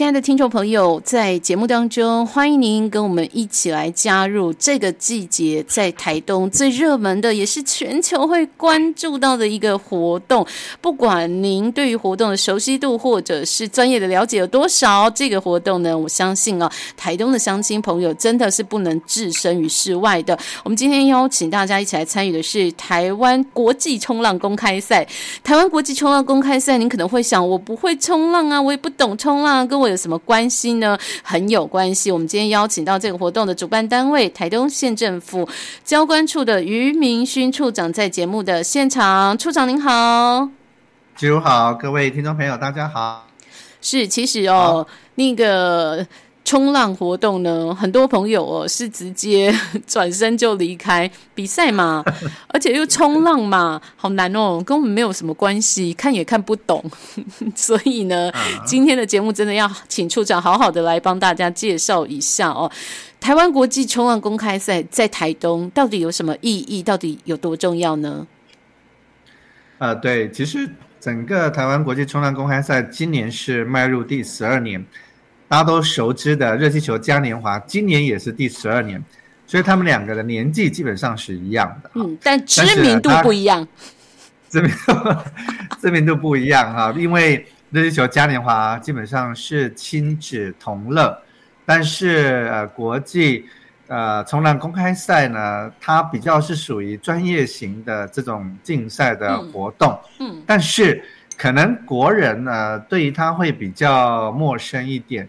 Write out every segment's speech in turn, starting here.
亲爱的听众朋友，在节目当中，欢迎您跟我们一起来加入这个季节在台东最热门的，也是全球会关注到的一个活动。不管您对于活动的熟悉度或者是专业的了解有多少，这个活动呢，我相信啊，台东的乡亲朋友真的是不能置身于世外的。我们今天邀请大家一起来参与的是台湾国际冲浪公开赛。台湾国际冲浪公开赛，您可能会想，我不会冲浪啊，我也不懂冲浪，跟我。有什么关系呢？很有关系。我们今天邀请到这个活动的主办单位台东县政府交关处的于明勋处长在节目的现场。处长您好，季如好，各位听众朋友大家好。是，其实哦，那个。冲浪活动呢，很多朋友哦是直接 转身就离开比赛嘛，而且又冲浪嘛，好难哦，跟我们没有什么关系，看也看不懂。所以呢，今天的节目真的要请处长好好的来帮大家介绍一下哦。台湾国际冲浪公开赛在台东到底有什么意义？到底有多重要呢？呃，对，其实整个台湾国际冲浪公开赛今年是迈入第十二年。大家都熟知的热气球嘉年华，今年也是第十二年，所以他们两个的年纪基本上是一样的。嗯，但知名度不一样。知名度 知名度不一样哈，因为热气球嘉年华基本上是亲子同乐，但是呃国际呃冲浪公开赛呢，它比较是属于专业型的这种竞赛的活动。嗯，但是可能国人呢对于它会比较陌生一点。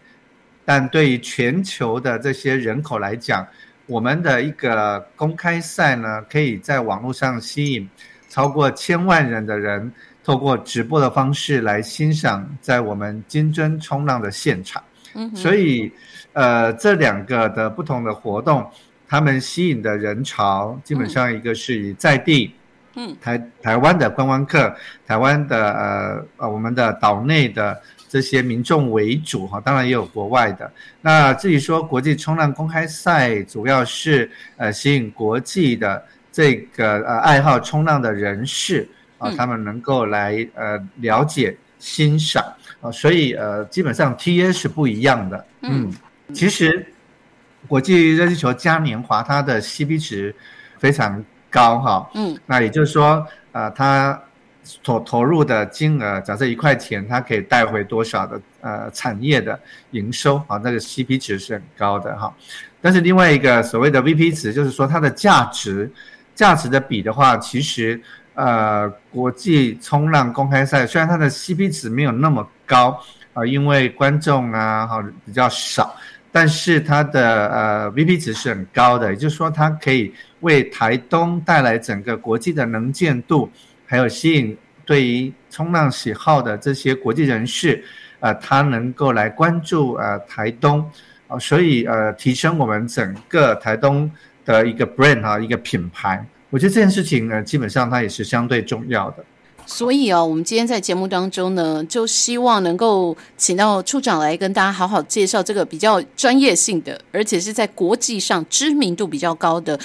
但对于全球的这些人口来讲，我们的一个公开赛呢，可以在网络上吸引超过千万人的人，透过直播的方式来欣赏在我们金针冲浪的现场。嗯，所以，呃，这两个的不同的活动，他们吸引的人潮，基本上一个是以在地，嗯，台台湾的观光客，台湾的呃呃我们的岛内的。这些民众为主哈，当然也有国外的。那至于说国际冲浪公开赛，主要是呃吸引国际的这个呃爱好冲浪的人士啊，他们能够来呃了解欣赏啊，所以呃基本上 T A 是不一样的。嗯，其实国际热气球嘉年华它的 C B 值非常高哈。嗯，那也就是说啊它。投投入的金额，假设一块钱，它可以带回多少的呃产业的营收啊？那个 CP 值是很高的哈。但是另外一个所谓的 VP 值，就是说它的价值价值的比的话，其实呃国际冲浪公开赛虽然它的 CP 值没有那么高啊，因为观众啊哈比较少，但是它的呃 VP 值是很高的，也就是说它可以为台东带来整个国际的能见度。还有吸引对于冲浪喜好的这些国际人士，呃，他能够来关注呃台东，啊，所以呃提升我们整个台东的一个 brand 啊一个品牌，我觉得这件事情呢，基本上它也是相对重要的。所以哦，我们今天在节目当中呢，就希望能够请到处长来跟大家好好介绍这个比较专业性的，而且是在国际上知名度比较高的。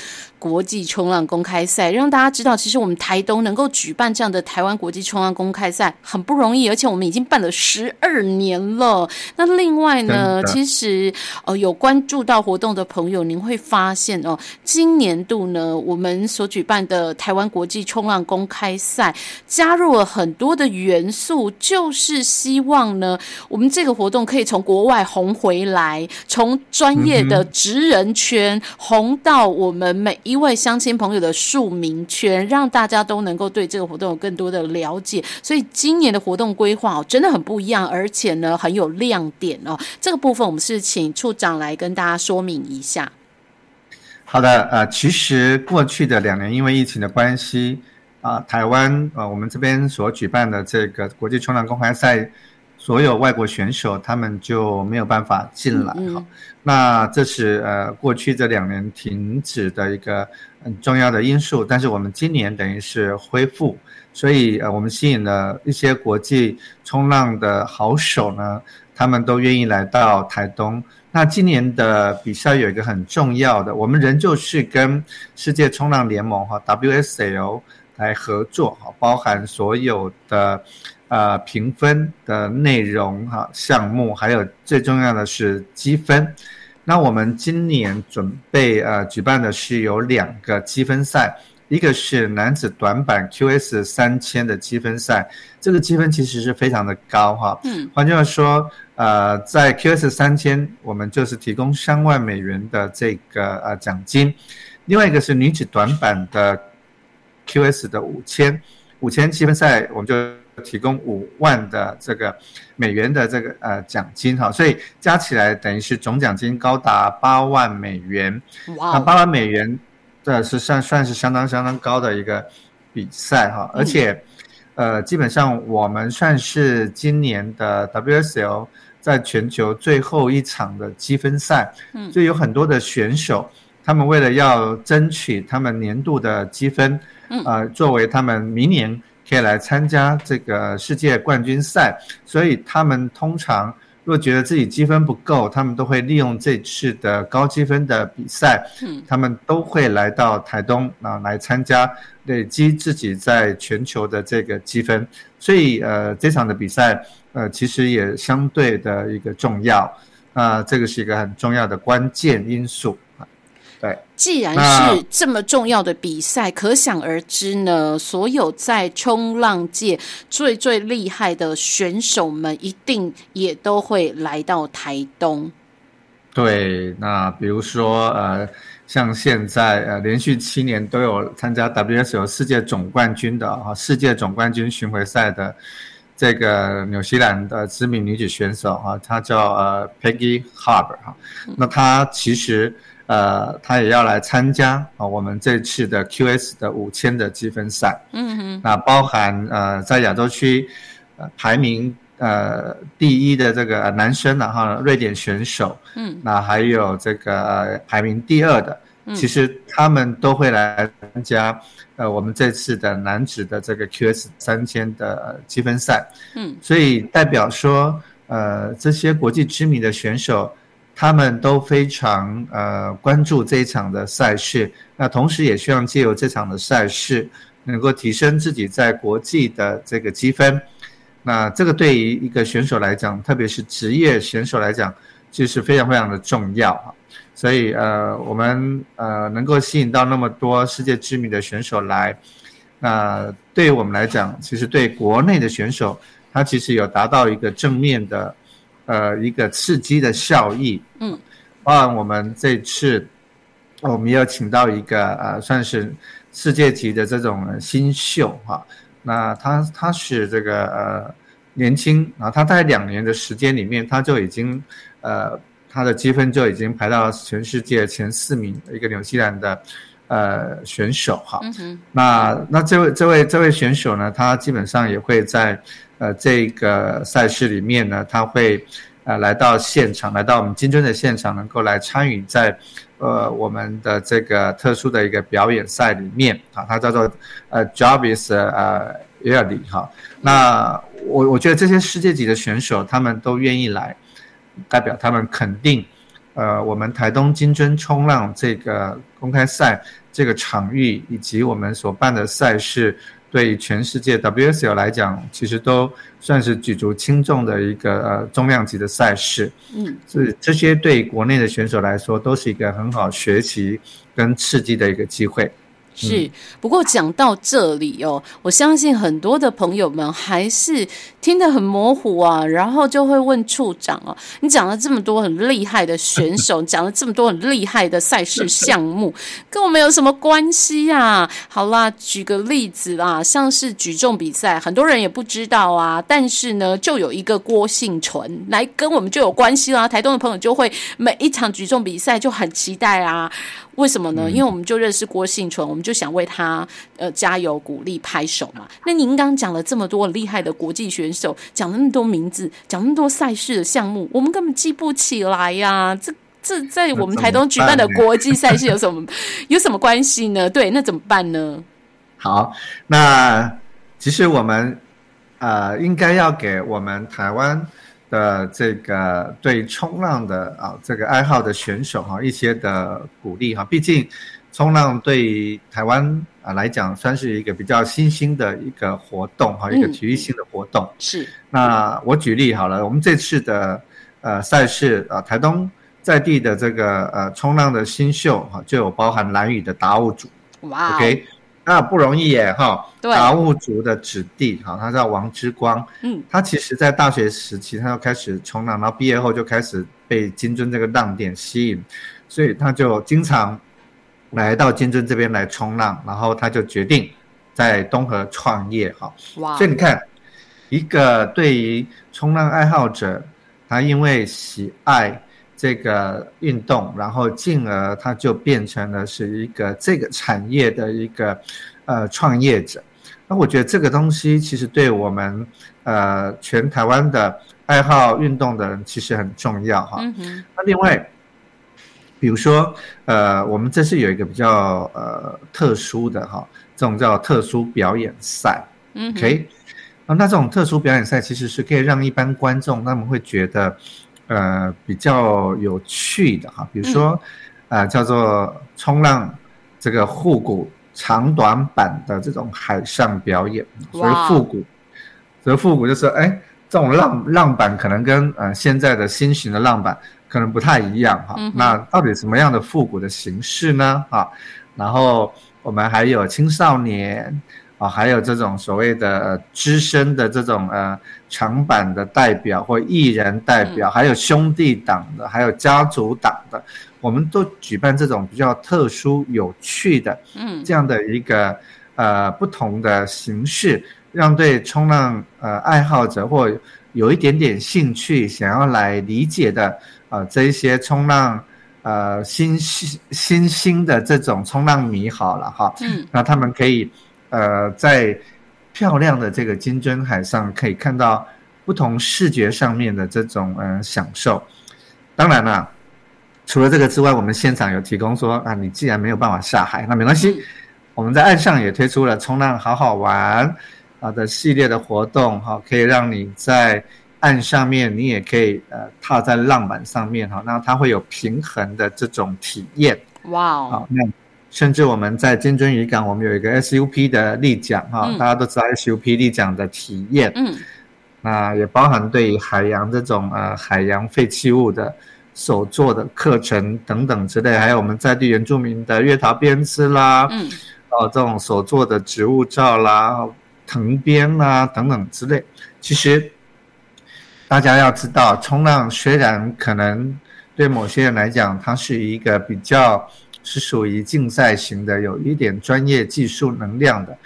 国际冲浪公开赛，让大家知道，其实我们台东能够举办这样的台湾国际冲浪公开赛很不容易，而且我们已经办了十二年了。那另外呢，其实呃有关注到活动的朋友，您会发现哦，今年度呢，我们所举办的台湾国际冲浪公开赛加入了很多的元素，就是希望呢，我们这个活动可以从国外红回来，从专业的职人圈红到我们每。一位乡亲朋友的署名权，让大家都能够对这个活动有更多的了解。所以今年的活动规划哦，真的很不一样，而且呢很有亮点哦。这个部分我们是请处长来跟大家说明一下。好的，呃，其实过去的两年因为疫情的关系啊，台湾呃我们这边所举办的这个国际冲浪公开赛，所有外国选手他们就没有办法进来哈。那这是呃过去这两年停止的一个很重要的因素，但是我们今年等于是恢复，所以呃我们吸引了一些国际冲浪的好手呢，他们都愿意来到台东。那今年的比赛有一个很重要的，我们仍旧是跟世界冲浪联盟哈 WSL 来合作哈，包含所有的呃评分的内容哈项目，还有最重要的是积分。那我们今年准备呃举办的是有两个积分赛，一个是男子短板 QS 三千的积分赛，这个积分其实是非常的高哈。嗯，换句话说，呃，在 QS 三千，我们就是提供三万美元的这个呃奖金，另外一个是女子短板的 QS 的五千，五千积分赛，我们就。提供五万的这个美元的这个呃奖金哈，所以加起来等于是总奖金高达八万美元。那八万美元这是算算是相当相当高的一个比赛哈，而且呃基本上我们算是今年的 WSL 在全球最后一场的积分赛，嗯，就有很多的选手，他们为了要争取他们年度的积分，嗯，呃作为他们明年。可以来参加这个世界冠军赛，所以他们通常若觉得自己积分不够，他们都会利用这次的高积分的比赛，嗯，他们都会来到台东啊来参加，累积自己在全球的这个积分。所以呃，这场的比赛呃其实也相对的一个重要，啊，这个是一个很重要的关键因素。对，既然是这么重要的比赛，可想而知呢，所有在冲浪界最最厉害的选手们，一定也都会来到台东。对，那比如说呃，像现在呃，连续七年都有参加 WSO 世界总冠军的啊，世界总冠军巡回赛的这个纽西兰的知名女子选手啊，她叫呃 Peggy Harbour 哈，那她其实。呃，他也要来参加啊，我们这次的 QS 的五千的积分赛。嗯哼，那包含呃，在亚洲区呃排名呃第一的这个男生然后瑞典选手。嗯，那还有这个排名第二的，其实他们都会来参加呃我们这次的男子的这个 QS 三千的积分赛。嗯，所以代表说呃这些国际知名的选手。他们都非常呃关注这一场的赛事，那同时也希望借由这场的赛事，能够提升自己在国际的这个积分。那这个对于一个选手来讲，特别是职业选手来讲，就是非常非常的重要啊。所以呃，我们呃能够吸引到那么多世界知名的选手来，那对于我们来讲，其实对国内的选手，他其实有达到一个正面的。呃，一个刺激的效益，嗯，包含我们这次，我们要请到一个呃，算是世界级的这种新秀哈，那他他是这个呃年轻啊，他在两年的时间里面，他就已经呃他的积分就已经排到全世界前四名的一个纽西兰的呃选手哈，嗯那那这位这位这位选手呢，他基本上也会在。呃，这个赛事里面呢，他会呃来到现场，来到我们金樽的现场，能够来参与在呃我们的这个特殊的一个表演赛里面啊，它叫做呃 Jarvis 呃 e a r l y 哈。那我我觉得这些世界级的选手，他们都愿意来，代表他们肯定呃我们台东金樽冲浪这个公开赛这个场域以及我们所办的赛事。对全世界 WSL 来讲，其实都算是举足轻重的一个呃重量级的赛事。嗯，所以这些对国内的选手来说，都是一个很好学习跟刺激的一个机会。是，不过讲到这里哦，我相信很多的朋友们还是听得很模糊啊，然后就会问处长哦，你讲了这么多很厉害的选手，讲了这么多很厉害的赛事项目，跟我们有什么关系呀？好啦，举个例子啦，像是举重比赛，很多人也不知道啊，但是呢，就有一个郭幸纯来跟我们就有关系啦。台东的朋友就会每一场举重比赛就很期待啊，为什么呢？因为我们就认识郭幸纯，我们。就想为他呃加油鼓励拍手嘛。那您刚刚讲了这么多厉害的国际选手，讲了那么多名字，讲那么多赛事的项目，我们根本记不起来呀！这这在我们台东举办的国际赛事有什么 有什么关系呢？对，那怎么办呢？好，那其实我们呃应该要给我们台湾的这个对冲浪的啊这个爱好的选手哈一些的鼓励哈，毕竟冲浪对于台湾啊来讲算是一个比较新兴的一个活动哈，一个体育性的活动。是，那我举例好了，我们这次的呃赛事啊，台东在地的这个呃冲浪的新秀哈，就有包含蓝屿的达悟组。哇，OK。那不容易耶，哈！对，达悟族的子弟，哈，他叫王之光，嗯，他其实在大学时期他就开始冲浪，然后毕业后就开始被金樽这个浪点吸引，所以他就经常来到金樽这边来冲浪，然后他就决定在东河创业，哈，哇！所以你看，一个对于冲浪爱好者，他因为喜爱。这个运动，然后进而他就变成了是一个这个产业的一个呃创业者。那我觉得这个东西其实对我们呃全台湾的爱好运动的人其实很重要哈。那另外，比如说呃，我们这次有一个比较呃特殊的哈，这种叫特殊表演赛。嗯，OK，啊，那这种特殊表演赛其实是可以让一般观众他们会觉得。呃，比较有趣的哈，比如说，呃，叫做冲浪这个复古长短板的这种海上表演，所以复古，所以复古就是哎，这种浪浪板可能跟呃现在的新型的浪板可能不太一样哈。那到底什么样的复古的形式呢？啊，然后我们还有青少年。啊，还有这种所谓的资深的这种呃长板的代表或艺人代表，还有兄弟党的，还有家族党的，我们都举办这种比较特殊有趣的，嗯，这样的一个呃不同的形式，让对冲浪呃爱好者或有一点点兴趣想要来理解的啊这一些冲浪呃新新新兴的这种冲浪迷好了哈，嗯，那他们可以。呃，在漂亮的这个金针海上，可以看到不同视觉上面的这种呃享受。当然了，除了这个之外，我们现场有提供说啊，你既然没有办法下海，那没关系，我们在岸上也推出了冲浪好好玩啊的系列的活动哈，可以让你在岸上面，你也可以呃踏在浪板上面哈，那它会有平衡的这种体验。哇哦，好那。甚至我们在金樽渔港，我们有一个 SUP 的立桨哈，大家都知道 SUP 立桨的体验，嗯，那也包含对于海洋这种呃海洋废弃物的手做的课程等等之类，还有我们在地原住民的月桃编织啦，嗯，哦这种手做的植物照啦、藤编啦等等之类，其实大家要知道，冲浪虽然可能对某些人来讲，它是一个比较。是属于竞赛型的，有一点专业技术能量的，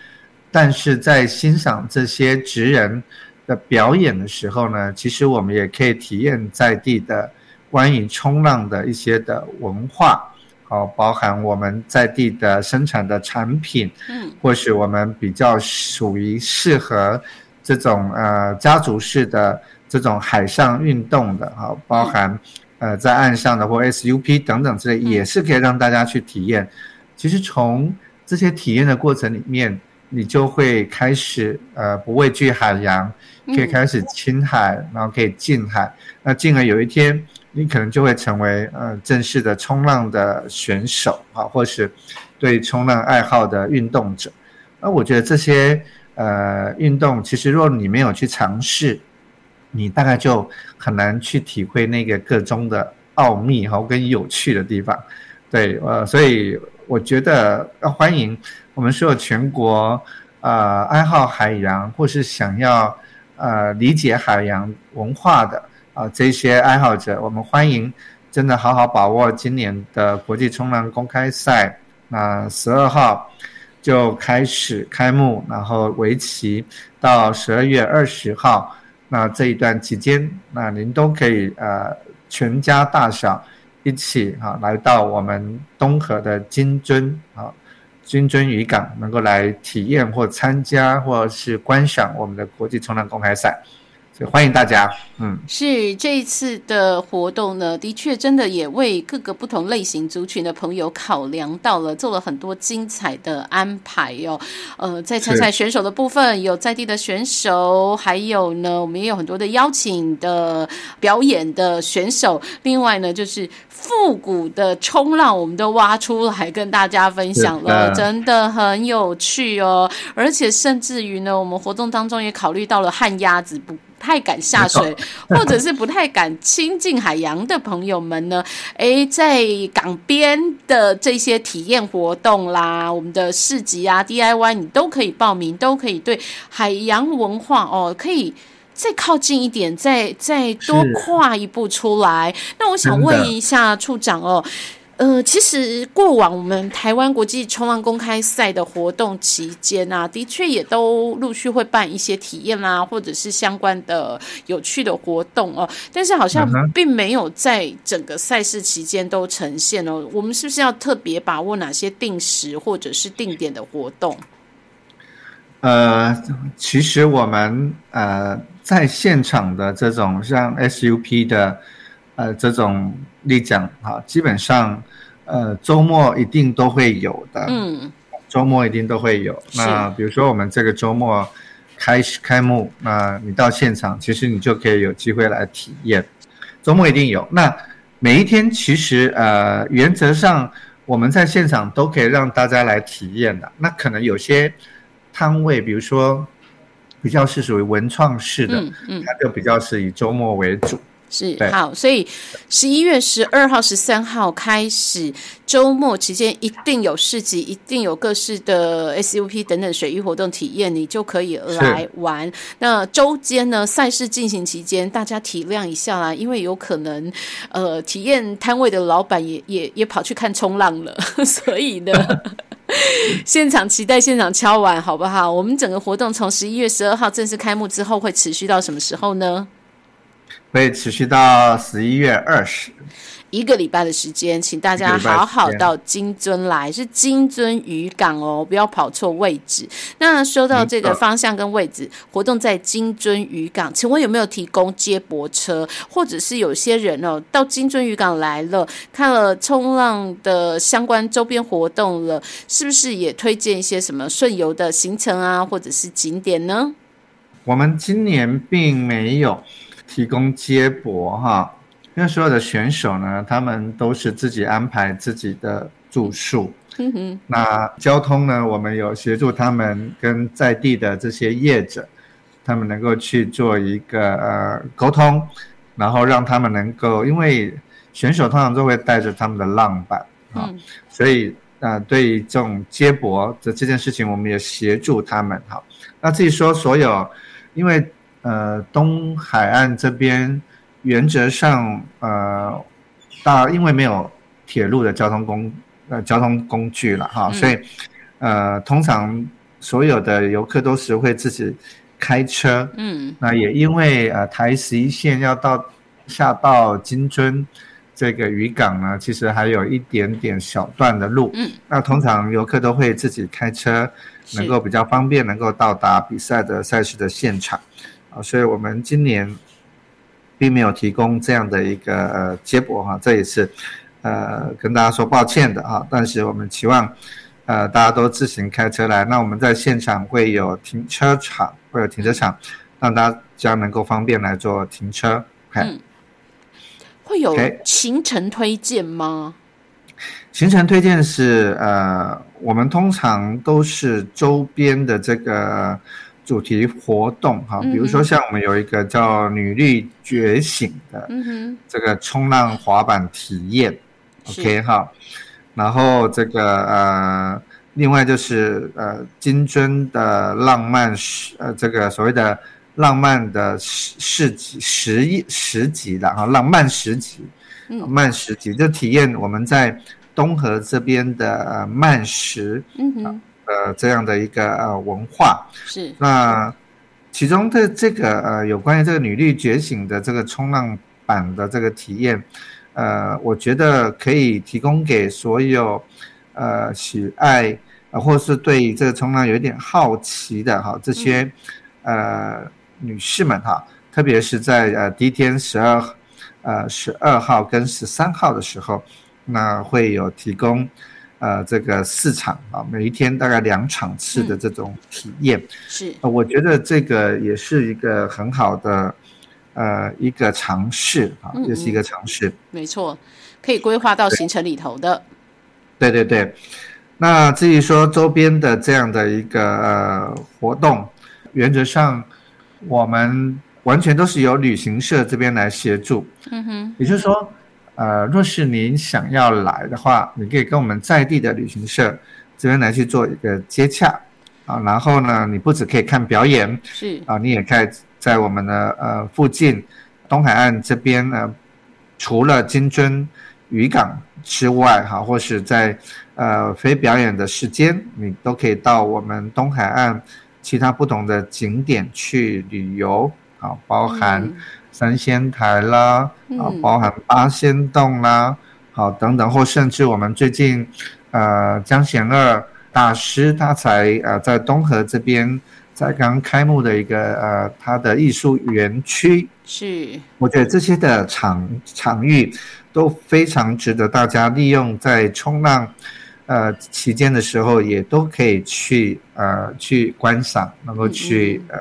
但是在欣赏这些职人的表演的时候呢，其实我们也可以体验在地的关于冲浪的一些的文化，哦，包含我们在地的生产的产品，嗯，或是我们比较属于适合这种呃家族式的这种海上运动的，哈，包含。呃，在岸上的或 SUP 等等之类，也是可以让大家去体验。其实从这些体验的过程里面，你就会开始呃不畏惧海洋，可以开始亲海，然后可以近海。那进而有一天，你可能就会成为呃正式的冲浪的选手啊，或是对冲浪爱好的运动者。那我觉得这些呃运动，其实若你没有去尝试。你大概就很难去体会那个个中的奥秘哈，跟有趣的地方，对，呃，所以我觉得要欢迎我们所有全国呃爱好海洋或是想要呃理解海洋文化的啊这些爱好者，我们欢迎真的好好把握今年的国际冲浪公开赛，那十二号就开始开幕，然后为期到十二月二十号。那这一段期间，那您都可以呃全家大小一起啊来到我们东河的金樽啊金樽渔港能够来体验或参加或是观赏我们的国际冲浪公开赛。欢迎大家，嗯，是这一次的活动呢，的确真的也为各个不同类型族群的朋友考量到了，做了很多精彩的安排哟。呃，在参赛选手的部分，有在地的选手，还有呢，我们也有很多的邀请的表演的选手。另外呢，就是复古的冲浪，我们都挖出来跟大家分享了，真的很有趣哦。而且甚至于呢，我们活动当中也考虑到了旱鸭子不。太敢下水，或者是不太敢亲近海洋的朋友们呢？诶，在港边的这些体验活动啦，我们的市集啊、DIY，你都可以报名，都可以对海洋文化哦，可以再靠近一点，再再多跨一步出来。那我想问一下处长哦。呃，其实过往我们台湾国际冲浪公开赛的活动期间啊，的确也都陆续会办一些体验啦，或者是相关的有趣的活动哦。但是好像并没有在整个赛事期间都呈现哦。我们是不是要特别把握哪些定时或者是定点的活动？呃，其实我们呃在现场的这种像 SUP 的。呃，这种例讲哈，基本上，呃，周末一定都会有的。嗯，周末一定都会有。那比如说我们这个周末开始开幕，那你到现场，其实你就可以有机会来体验。周末一定有。那每一天其实呃，原则上我们在现场都可以让大家来体验的。那可能有些摊位，比如说比较是属于文创式的，嗯，它就比较是以周末为主。是好，所以十一月十二号、十三号开始，周末期间一定有市集，一定有各式的 SUP 等等水域活动体验，你就可以来玩。那周间呢，赛事进行期间，大家体谅一下啦，因为有可能呃，体验摊位的老板也也也跑去看冲浪了，所以呢，现场期待现场敲完好不好？我们整个活动从十一月十二号正式开幕之后，会持续到什么时候呢？会持续到十一月二十，一个礼拜的时间，请大家好好到金樽来，是金樽渔港哦，不要跑错位置。那说到这个方向跟位置，活动在金樽渔港，请问有没有提供接驳车，或者是有些人哦到金樽渔港来了，看了冲浪的相关周边活动了，是不是也推荐一些什么顺游的行程啊，或者是景点呢？我们今年并没有。提供接驳哈，因为所有的选手呢，他们都是自己安排自己的住宿。嗯哼。那交通呢，我们有协助他们跟在地的这些业者，他们能够去做一个呃沟通，然后让他们能够，因为选手通常都会带着他们的浪板啊，所以呃，对于这种接驳的这件事情，我们也协助他们哈。那至于说所有，因为。呃，东海岸这边原则上，呃，大因为没有铁路的交通工呃交通工具了哈，所以呃，通常所有的游客都是会自己开车。嗯，那也因为呃台十一线要到下到金樽这个渔港呢，其实还有一点点小段的路。嗯，那通常游客都会自己开车，能够比较方便，能够到达比赛的赛事的现场。啊，所以我们今年并没有提供这样的一个呃结果哈，这也是呃跟大家说抱歉的哈。但是我们期望呃大家都自行开车来，那我们在现场会有停车场，会有停车场，让大家能够方便来做停车。嗯，会有行程推荐吗？行程推荐是呃，我们通常都是周边的这个。主题活动哈，比如说像我们有一个叫“女力觉醒”的这个冲浪滑板体验，OK 哈，然后这个呃，另外就是呃，金樽的浪漫十呃，这个所谓的浪漫的十十级十一十级的哈，浪漫十级，慢十级就体验我们在东河这边的慢食，嗯哼。呃，这样的一个呃文化。是。那其中的这个呃有关于这个女力觉醒的这个冲浪板的这个体验，呃，我觉得可以提供给所有呃喜爱呃，或是对这个冲浪有一点好奇的哈，这些呃女士们哈，特别是在呃第一天十二呃十二号跟十三号的时候，那会有提供呃这个市场啊，每一天大概两场次的这种体验。是，呃，我觉得这个也是一个很好的呃一个尝试啊，嗯也是一个尝试。没错，可以规划到行程里头的。对对对，那至于说周边的这样的一个呃活动，原则上我们完全都是由旅行社这边来协助。嗯哼，也就是说，呃，若是您想要来的话，你可以跟我们在地的旅行社这边来去做一个接洽。啊，然后呢，你不只可以看表演是，啊，你也可以在我们的呃附近东海岸这边呢，除了金樽渔港之外，哈，或是在呃非表演的时间，你都可以到我们东海岸其他不同的景点去旅游，啊，包含嗯三仙台啦，啊嗯，包含八仙洞啦，好等等，或甚至我们最近呃江贤二大师他才呃在东河这边在刚开幕的一个呃他的艺术园区，是，我觉得这些的场场域都非常值得大家利用，在冲浪呃期间的时候，也都可以去呃去观赏，能够去呃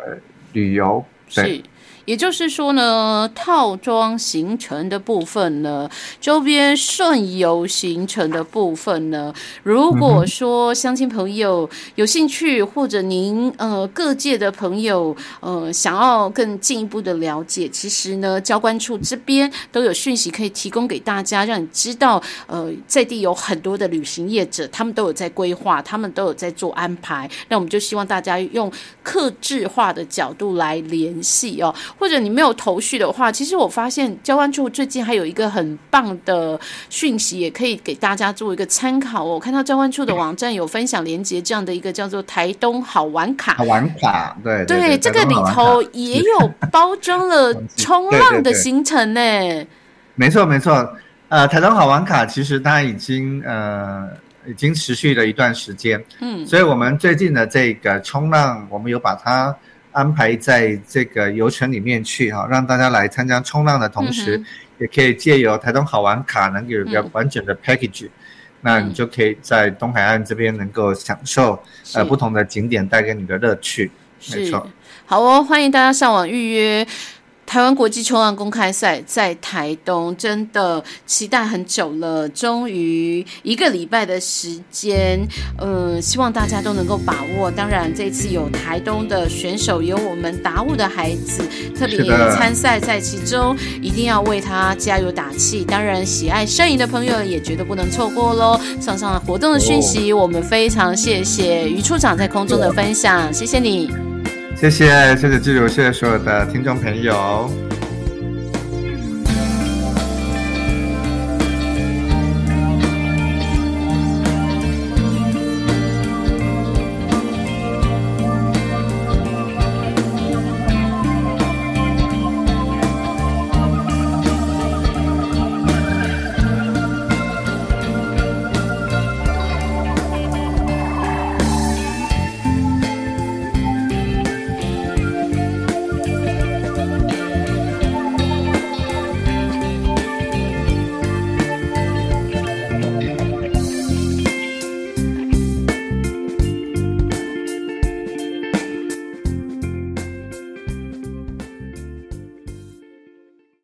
旅游。对，是。也就是说呢，套装行程的部分呢，周边顺游行程的部分呢，如果说乡亲朋友有兴趣，或者您呃各界的朋友呃想要更进一步的了解，其实呢，交关处这边都有讯息可以提供给大家，让你知道呃在地有很多的旅行业者，他们都有在规划，他们都有在做安排。那我们就希望大家用克制化的角度来联系哦。或者你没有头绪的话，其实我发现交关处最近还有一个很棒的讯息，也可以给大家做一个参考哦。我看到交关处的网站有分享连接这样的一个叫做台东好玩卡好。玩卡，对对，这个里头也有包装了 冲浪的行程呢。没错没错，呃，台东好玩卡其实它已经呃已经持续了一段时间，嗯，所以我们最近的这个冲浪，我们有把它安排在这个游程里面去哈，让大家来参加冲浪的同时，嗯也可以借由台东好玩卡能有一个嗯完整的 package，、那你就可以在东海岸这边能够享受呃不同的景点带给你的乐趣。没错，好哦，欢迎大家上网预约。台湾国际冲浪公开赛在台东，真的期待很久了，终于一个礼拜的时间，嗯，希望大家都能够把握。当然，这次有台东的选手，有我们达悟的孩子，特别参赛在其中，一定要为他加油打气。当然，喜爱摄影的朋友也绝对不能错过喽。上上活动的讯息，我们非常谢谢于处长在空中的分享，谢谢你。谢谢谢谢季如，谢谢所有的听众朋友。